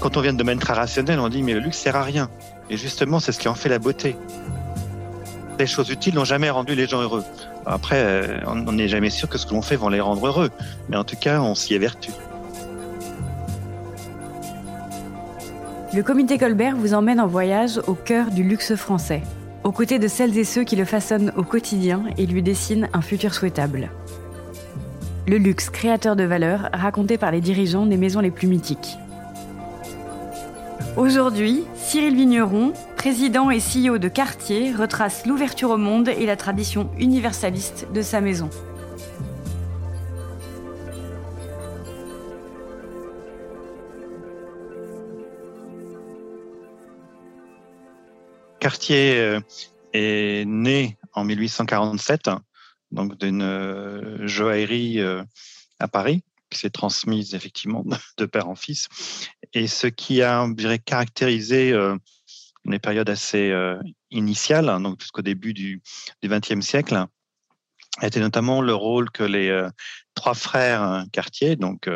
Quand on vient de domaine très rationnel, on dit mais le luxe sert à rien. Et justement, c'est ce qui en fait la beauté. Les choses utiles n'ont jamais rendu les gens heureux. Après, euh, on n'est jamais sûr que ce que l'on fait va les rendre heureux. Mais en tout cas, on s'y évertue. Le comité Colbert vous emmène en voyage au cœur du luxe français, aux côtés de celles et ceux qui le façonnent au quotidien et lui dessinent un futur souhaitable. Le luxe créateur de valeur raconté par les dirigeants des maisons les plus mythiques. Aujourd'hui, Cyril Vigneron, président et CEO de Cartier, retrace l'ouverture au monde et la tradition universaliste de sa maison. Cartier euh, est né en 1847, donc d'une euh, joaillerie euh, à Paris qui s'est transmise effectivement de père en fils. Et ce qui a, dirais, caractérisé euh, une période assez euh, initiale, hein, donc jusqu'au début du XXe siècle, était notamment le rôle que les euh, trois frères Cartier, donc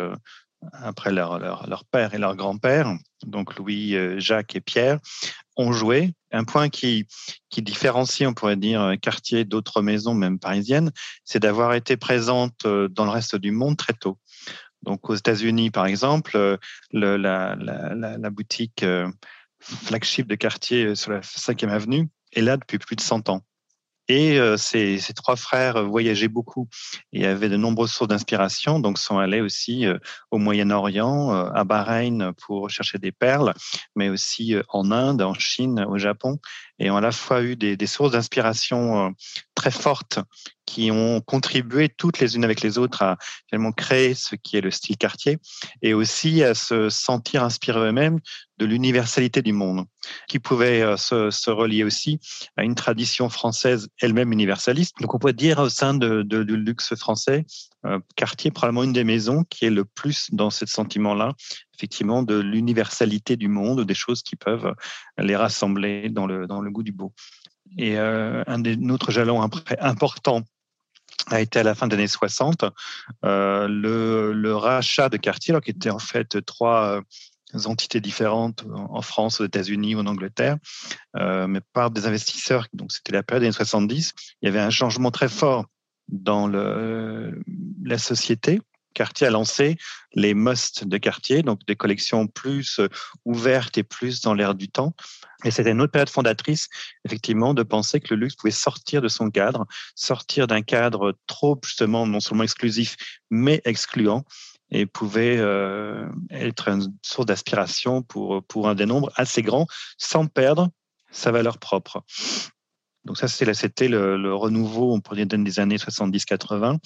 après leur, leur, leur, père et leur grand-père, donc Louis, Jacques et Pierre, ont joué. Un point qui, qui différencie, on pourrait dire, Cartier d'autres maisons, même parisiennes, c'est d'avoir été présente dans le reste du monde très tôt. Donc aux États-Unis, par exemple, euh, la, boutique euh, flagship de quartier euh, sur la 5e avenue est là depuis plus de 100 ans. Et ces, trois frères voyageaient beaucoup et avaient de nombreuses sources d'inspiration, donc sont allés aussi au Moyen-Orient, à Bahreïn pour chercher des perles, mais aussi en Inde, en Chine, au Japon, et ont à la fois eu des sources d'inspiration très fortes qui ont contribué toutes les unes avec les autres à finalement créer ce qui est le style quartier et aussi à se sentir inspirés eux-mêmes de l'universalité du monde, qui pouvait euh, se, se, relier aussi à une tradition française elle-même universaliste. Donc on peut dire au sein de, du luxe français, euh, Cartier est probablement une des maisons qui est le plus dans ce sentiment-là, effectivement, de l'universalité du monde, des choses qui peuvent les rassembler dans le, dans le goût du beau. Et euh, un des autres jalons importants a été à la fin des années 60 euh, le, rachat de Cartier, alors qui était en fait trois euh, entités différentes en France, aux États-Unis ou en Angleterre, euh, mais par des investisseurs. Donc c'était la période des années 70. Il y avait un changement très fort dans la société Cartier a lancé les must de Cartier, donc des collections plus ouvertes et plus dans l'air du temps. Et c'était une autre période fondatrice, effectivement, de penser que le luxe pouvait sortir de son cadre, sortir d'un cadre trop, justement, non seulement exclusif, mais excluant, et pouvait euh, être une source d'aspiration pour, pour un des nombres assez grand, sans perdre sa valeur propre. Donc ça, c'était le, renouveau, on pourrait dire, des années 70-80,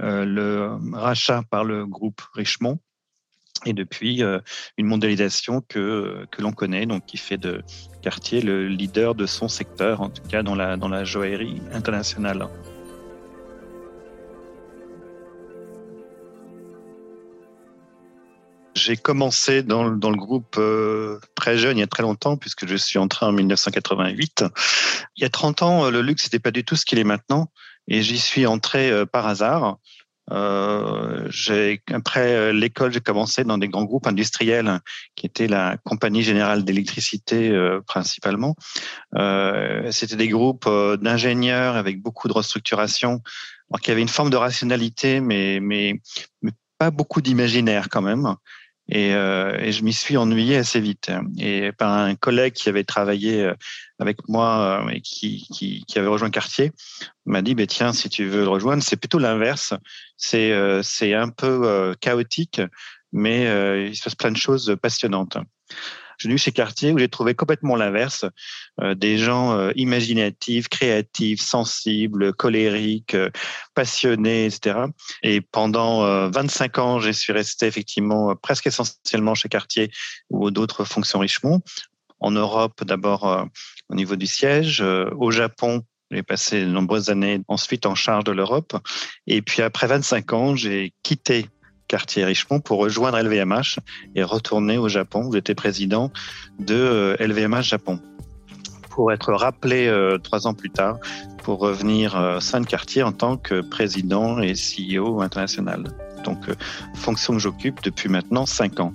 euh, le rachat par le groupe Richemont, et depuis euh, une mondialisation que, que l'on connaît, donc qui fait de Cartier le leader de son secteur, en tout cas dans la, dans la joaillerie internationale. J'ai commencé dans, dans, le groupe euh, très jeune, il y a très longtemps, puisque je suis entré en 1988. Il y a 30 ans, euh, le luxe n'était pas du tout ce qu'il est maintenant, et j'y suis entré par hasard. Euh, après euh, l'école, j'ai commencé dans des grands groupes industriels qui étaient la Compagnie Générale d'électricité euh, principalement. C'était des groupes d'ingénieurs avec beaucoup de restructuration, alors qui avaient une forme de rationalité, mais, mais, mais pas beaucoup d'imaginaire quand même. Et, euh, et, je m'y suis ennuyé assez vite. Et par un collègue qui avait travaillé euh, avec moi euh, et qui, qui, qui avait rejoint Cartier, m'a dit, bah, tiens, si tu veux le rejoindre, c'est plutôt l'inverse. C'est c'est un peu chaotique, mais il se passe plein de choses passionnantes. Je suis venu chez Cartier où j'ai trouvé complètement l'inverse, euh, des gens euh, imaginatifs, créatifs, sensibles, colériques, euh, passionnés, etc. Et pendant 25 ans, je suis resté effectivement presque essentiellement chez Cartier ou d'autres fonctions Richemont. En Europe, d'abord au niveau du siège, au Japon, j'ai passé de nombreuses années ensuite en charge de l'Europe. Et puis après 25 ans, j'ai quitté quartier Richemont pour rejoindre LVMH et retourner au Japon où j'étais président de LVMH euh, Japon pour être rappelé euh, trois ans plus tard pour revenir euh, saint quartier en tant que président et CEO international. Donc, fonction que j'occupe depuis maintenant cinq ans.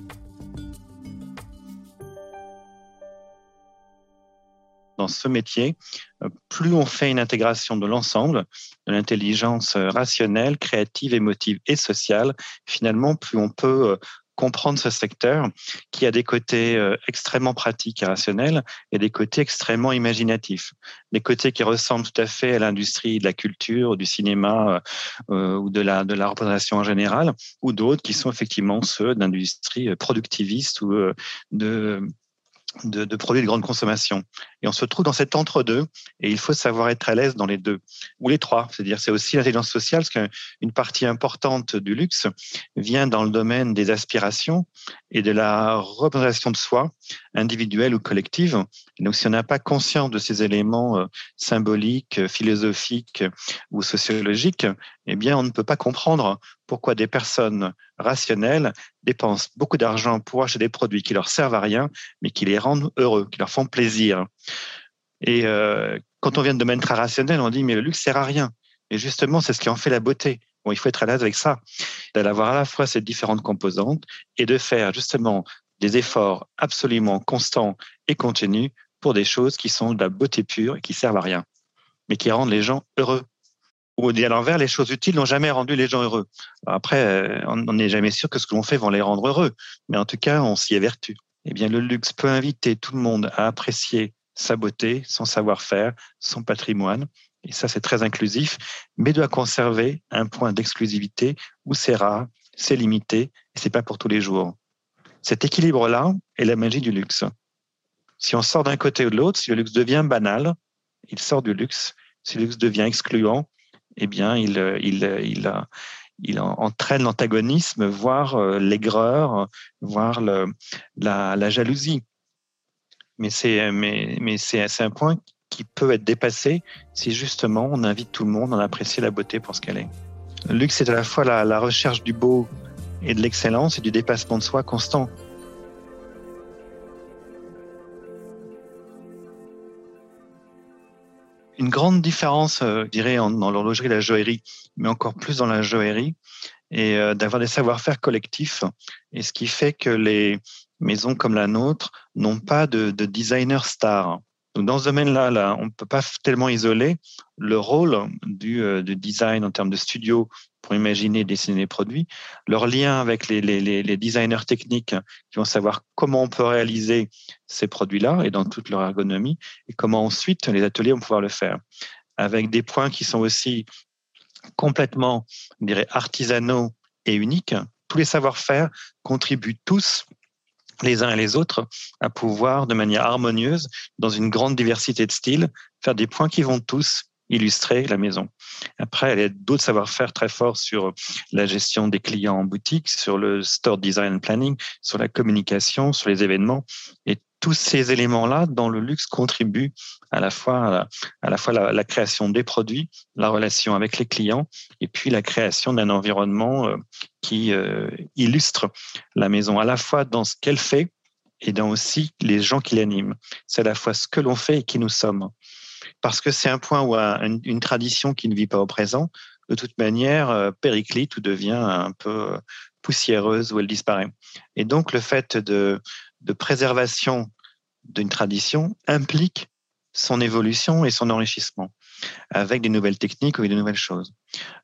Dans ce métier, euh, plus on fait une intégration de l'ensemble, de l'intelligence rationnelle, créative, émotive et sociale, finalement, plus on peut comprendre ce secteur qui a des côtés euh, extrêmement pratiques et rationnels et des côtés extrêmement imaginatifs. Des côtés qui ressemblent tout à fait à l'industrie de la culture, du cinéma euh, ou de la, de la représentation en général, ou d'autres qui sont effectivement ceux d'industrie productiviste ou euh, de de, de, produits de grande consommation. Et on se trouve dans cet entre-deux, et il faut savoir être à l'aise dans les deux, ou les trois. C'est-à-dire, c'est aussi l'intelligence sociale, parce qu'une partie importante du luxe vient dans le domaine des aspirations et de la représentation de soi, individuelle ou collective. Donc, si on n'a pas conscience de ces éléments euh, symboliques, philosophiques ou sociologiques, eh bien, on ne peut pas comprendre pourquoi des personnes rationnelles dépensent beaucoup d'argent pour acheter des produits qui leur servent à rien, mais qui les rendent heureux, qui leur font plaisir. Et euh, quand on vient de domaine très rationnel, on dit mais le luxe sert à rien. Et justement, c'est ce qui en fait la beauté. Bon, il faut être à l'aise avec ça, d'avoir à la fois ces différentes composantes et de faire justement des efforts absolument constants et continus pour des choses qui sont de la beauté pure et qui servent à rien, mais qui rendent les gens heureux ou à l'envers, les choses utiles n'ont jamais rendu les gens heureux. Après, euh, on n'est jamais sûr que ce que l'on fait va les rendre heureux, mais en tout cas, on s'y évertue. Eh bien, le luxe peut inviter tout le monde à apprécier sa beauté, son savoir-faire, son patrimoine, et ça, c'est très inclusif, mais doit conserver un point d'exclusivité où c'est rare, c'est limité, et c'est pas pour tous les jours. Cet équilibre-là est la magie du luxe. Si on sort d'un côté ou de l'autre, si le luxe devient banal, il sort du luxe. Si le luxe devient excluant, eh bien, il, entraîne l'antagonisme, voire euh, l'aigreur, voire la, jalousie. Mais c'est un point qui peut être dépassé si justement on invite tout le monde à apprécier la beauté pour ce qu'elle est. Le luxe, c'est à la fois la recherche du beau et de l'excellence et du dépassement de soi constant. une grande différence, euh, je dirais, dans l'horlogerie et la joaillerie, mais encore plus dans la joaillerie, et euh, d'avoir des savoir-faire collectifs. Et ce qui fait que les maisons comme la nôtre n'ont pas de designer star. Donc dans ce domaine-là, là, on ne peut pas tellement isoler le rôle du, euh, du, design en termes de studio pour imaginer dessiner les produits, leur lien avec les, designers techniques qui vont savoir comment on peut réaliser ces produits-là et dans toute leur ergonomie, et comment ensuite les ateliers vont pouvoir le faire. Avec des points qui sont aussi complètement, je artisanaux et uniques. Tous les savoir-faire contribuent tous les uns et les autres à pouvoir, de manière harmonieuse, dans une grande diversité de styles, faire des points qui vont tous illustrer la maison. Après, il y a d'autres savoir-faire très forts sur la gestion des clients en boutique, sur le store design planning, sur la communication, sur les événements. Et tous ces éléments-là, dans le luxe, contribuent à la fois à la, fois la, création des produits, la relation avec les clients, et puis la création d'un environnement euh, qui euh, illustre la maison, à la fois dans ce qu'elle fait et dans aussi les gens qui l'animent. C'est à la fois ce que l'on fait et qui nous sommes parce que c'est un point où une, tradition qui ne vit pas au présent, de toute manière, euh, périclite ou devient un peu poussiéreuse ou elle disparaît. Et donc, le fait de, de préservation d'une tradition implique son évolution et son enrichissement avec des nouvelles techniques ou des nouvelles choses.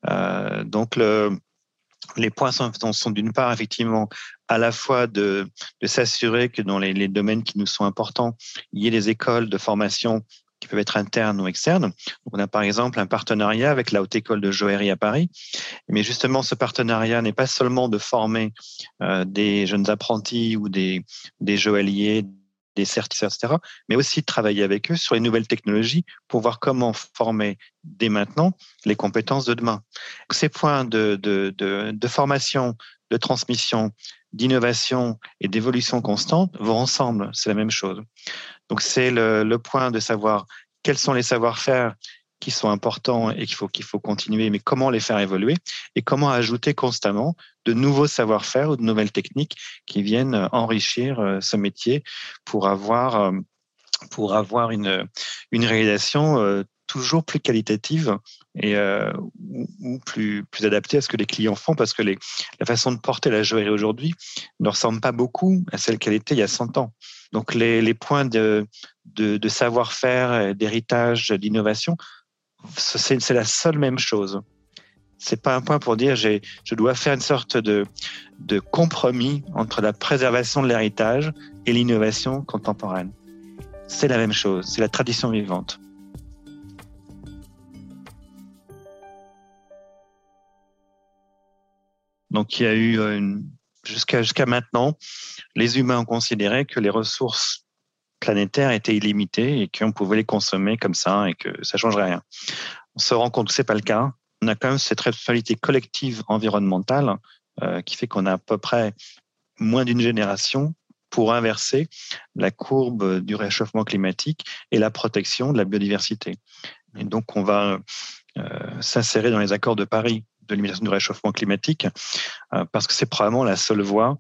Euh, donc, le, les points sont, d'une part effectivement à la fois de, s'assurer que dans les, les, domaines qui nous sont importants, il y ait des écoles de formation qui peuvent être internes ou externes. on a par exemple un partenariat avec la Haute École de joaillerie à Paris. Mais justement, ce partenariat n'est pas seulement de former euh, des jeunes apprentis ou des, des joailliers, des certificats, etc., mais aussi de travailler avec eux sur les nouvelles technologies pour voir comment former dès maintenant les compétences de demain. Ces points de, de, de, de formation, de transmission, d'innovation et d'évolution constante vont ensemble. C'est la même chose. Donc c'est le, le, point de savoir quels sont les savoir-faire qui sont importants et qu'il faut qu'il faut continuer, mais comment les faire évoluer et comment ajouter constamment de nouveaux savoir-faire ou de nouvelles techniques qui viennent enrichir euh, ce métier pour avoir euh, pour avoir une une réalisation euh, toujours plus qualitative et euh, ou, plus plus adaptée à ce que les clients font parce que les, la façon de porter la joaillerie aujourd'hui ne ressemble pas beaucoup à celle qu'elle était il y a 100 ans. Donc les, les points de, de savoir-faire, d'héritage, d'innovation, c'est la seule même chose. C'est pas un point pour dire je dois faire une sorte de de compromis entre la préservation de l'héritage et l'innovation contemporaine. C'est la même chose, c'est la tradition vivante. Donc il y a eu euh, jusqu'à jusqu'à maintenant, les humains ont considéré que les ressources planétaires étaient illimitées et qu'on pouvait les consommer comme ça et que ça changerait rien. On se rend compte que c'est pas le cas. On a quand même cette responsabilité collective environnementale euh, qui fait qu'on a à peu près moins d'une génération pour inverser la courbe du réchauffement climatique et la protection de la biodiversité. Et donc, on va euh, s'insérer dans les accords de Paris de limitation du réchauffement climatique euh, parce que c'est probablement la seule voie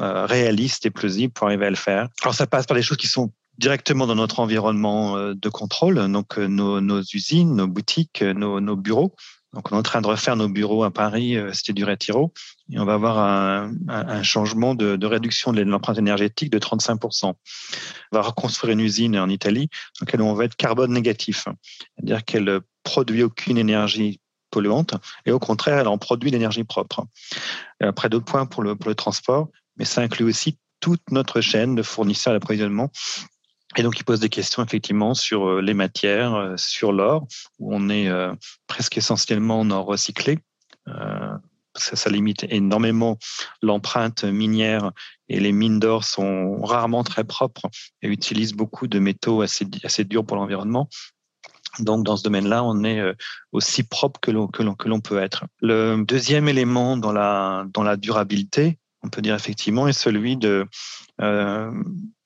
réaliste et plausible pour arriver à le faire. Alors, ça passe par des choses qui sont directement dans notre environnement euh, de contrôle, donc euh, nos, usines, nos boutiques, nos, nos bureaux. Donc, on est en train de refaire nos bureaux à Paris, euh, c'était du Retiro, et on va avoir un, changement de, réduction de l'empreinte énergétique de 35%. On va reconstruire une usine en Italie dans laquelle on va être carbone négatif, c'est-à-dire qu'elle produit aucune énergie polluante et au contraire, elle en produit l'énergie propre. Après, d'autres points pour le transport, mais ça inclut aussi toute notre chaîne de fournisseurs d'approvisionnement et donc, il pose des questions effectivement sur euh, les matières, euh, sur l'or, où on est euh, presque essentiellement en or recyclé. Ça, ça, limite énormément l'empreinte minière et les mines d'or sont rarement très propres et utilisent beaucoup de métaux assez, durs pour l'environnement. Donc, dans ce domaine-là, on est aussi propre que l'on, peut être. Le deuxième élément dans la durabilité, on peut dire effectivement, est celui de euh,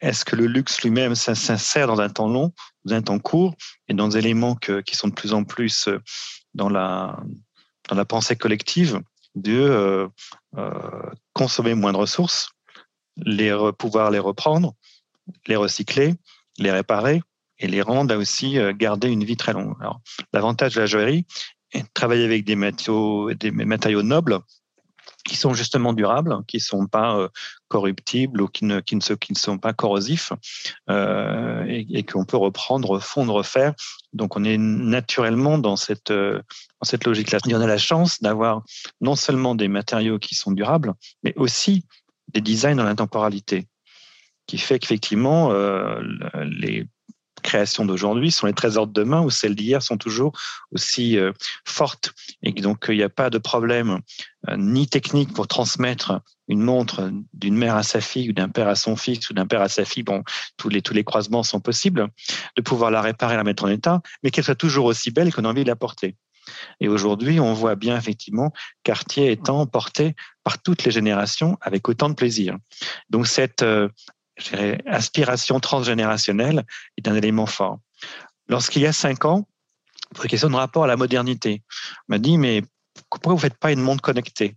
est-ce que le luxe lui-même s'insère dans un temps long, dans un temps court, et dans des éléments qui sont de plus en plus euh, dans la, dans la pensée collective de euh, consommer moins de ressources, les pouvoir les reprendre, les recycler, les réparer et les rendre aussi euh, garder une vie très longue. l'avantage de la joaillerie est de travailler avec des matériaux nobles qui sont justement durables, qui sont pas euh, corruptibles ou qui ne, qui ne, qui ne sont pas corrosifs euh, et, et qu'on peut reprendre, fondre, refaire. Donc on est naturellement dans cette, euh, dans cette logique-là. Y en a la chance d'avoir non seulement des matériaux qui sont durables, mais aussi des designs dans la temporalité qui fait qu'effectivement, euh, les créations d'aujourd'hui sont les trésors de demain ou celles d'hier sont toujours aussi euh, fortes et donc il n'y a pas de problème euh, ni technique pour transmettre une montre d'une mère à sa fille ou d'un père à son fils ou d'un père à sa fille. Bon, tous les tous les croisements sont possibles de pouvoir la réparer, la mettre en état, mais qu'elle soit toujours aussi belle qu'on a envie de la porter. Et aujourd'hui, on voit bien effectivement Cartier étant porté par toutes les générations avec autant de plaisir. Donc cette euh, aspiration transgénérationnelle est un élément fort. Lorsqu'il y a cinq ans, pour une question de rapport à la modernité, on m'a dit, mais pourquoi vous ne faites pas une montre connectée?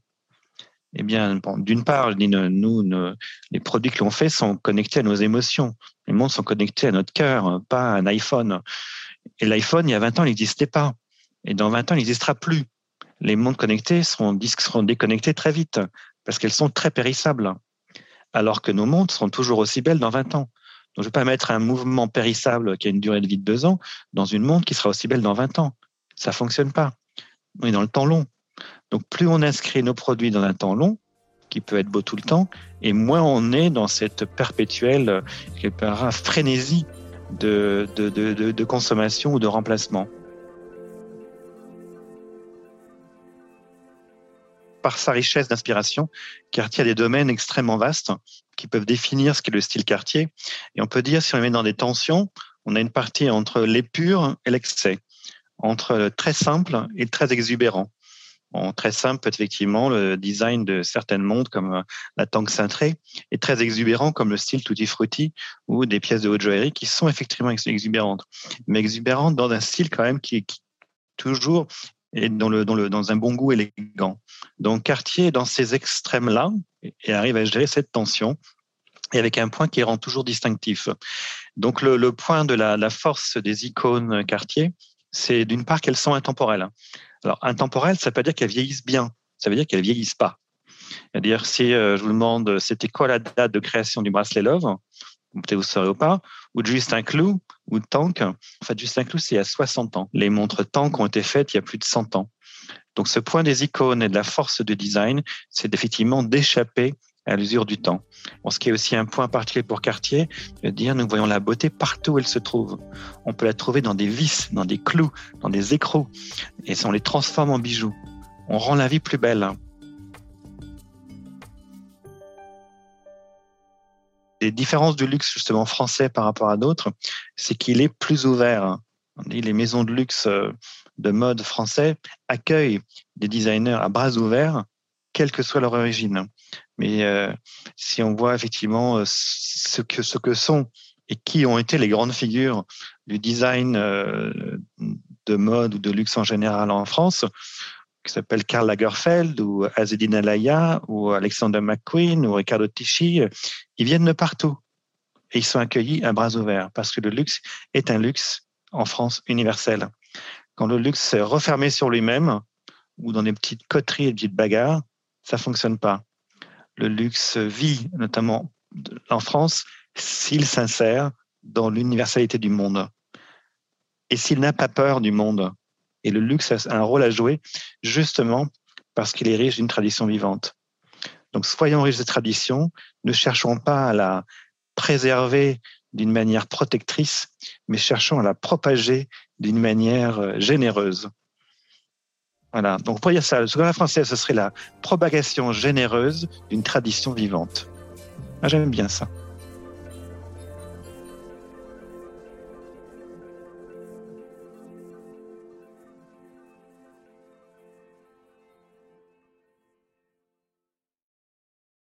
Eh bien, d'une part, nous, nous, les produits que l'on fait sont connectés à nos émotions. Les montres sont connectées à notre cœur, pas à un iPhone. Et l'iPhone, il y a 20 ans, il n'existait pas. Et dans 20 ans, il n'existera plus. Les montres connectées seront, seront déconnectées très vite parce qu'elles sont très périssables alors que nos montres seront toujours aussi belles dans 20 ans. Donc, je ne vais pas mettre un mouvement périssable qui a une durée de vie de deux ans dans une montre qui sera aussi belle dans 20 ans. Ça fonctionne pas. On est dans le temps long. Donc, plus on inscrit nos produits dans un temps long, qui peut être beau tout le temps, et moins on est dans cette perpétuelle frénésie de, de, de consommation ou de remplacement. Par sa richesse d'inspiration, Cartier a des domaines extrêmement vastes qui peuvent définir ce qu'est le style Cartier. Et on peut dire, si on met dans des tensions, on a une partie entre l'épure et l'excès, entre très simple et très exubérant. En très simple, effectivement, le design de certaines montres comme la Tank cintrée est très exubérant comme le style Tutti Frutti ou des pièces de haute joaillerie qui sont effectivement exubérantes, mais exubérantes dans un style quand même qui est toujours et dans, un bon goût élégant. Donc Cartier est dans ces extrêmes-là et arrive à gérer cette tension et avec un point qui rend toujours distinctif. Donc le, point de la, force des icônes Cartier, c'est d'une part qu'elles sont intemporelles. Alors, intemporelles, ça veut pas dire qu'elles vieillissent bien, ça veut dire qu'elles vieillissent pas. C'est-à-dire, si euh, je vous demande c'était quoi la date de création du bracelet Love, peut-être vous saurez ou pas, ou de Justin Clou, ou Tank. En fait, Justin Clou, c'est il y a 60 ans. Les montres Tank ont été faites il y a plus de 100 ans. Donc, ce point des icônes et de la force de design, c'est effectivement d'échapper à l'usure du temps. Bon, ce qui est aussi un point particulier pour Cartier, de dire nous voyons la beauté partout où elle se trouve. On peut la trouver dans des vis, dans des clous, dans des écrous, et on les transforme en bijoux. On rend la vie plus belle. Les différences du luxe justement français par rapport à d'autres, c'est qu'il est plus ouvert. On dit les maisons de luxe euh, de mode français accueillent des designers à bras ouverts, quelle que soit leur origine. Mais euh, si on voit effectivement euh, ce que, ce que sont et qui ont été les grandes figures du design de mode ou de luxe en général en France, qui s'appellent Karl Lagerfeld ou Azedine Alaya ou Alexander McQueen ou Ricardo Tisci, ils viennent de partout et ils sont accueillis à bras ouverts parce que le luxe est un luxe en France universel. Quand le luxe est refermé sur lui-même ou dans des petites coteries et des petites bagarres, ça fonctionne pas le luxe vit, notamment en France, s'il s'insère dans l'universalité du monde et s'il n'a pas peur du monde. Et le luxe a un rôle à jouer justement parce qu'il est riche d'une tradition vivante. Donc soyons riches de tradition, ne cherchons pas à la préserver d'une manière protectrice, mais cherchons à la propager d'une manière euh, généreuse. Voilà. Donc, pour dire ça, le slogan français, ce serait la propagation généreuse d'une tradition vivante. Ah, j'aime bien ça.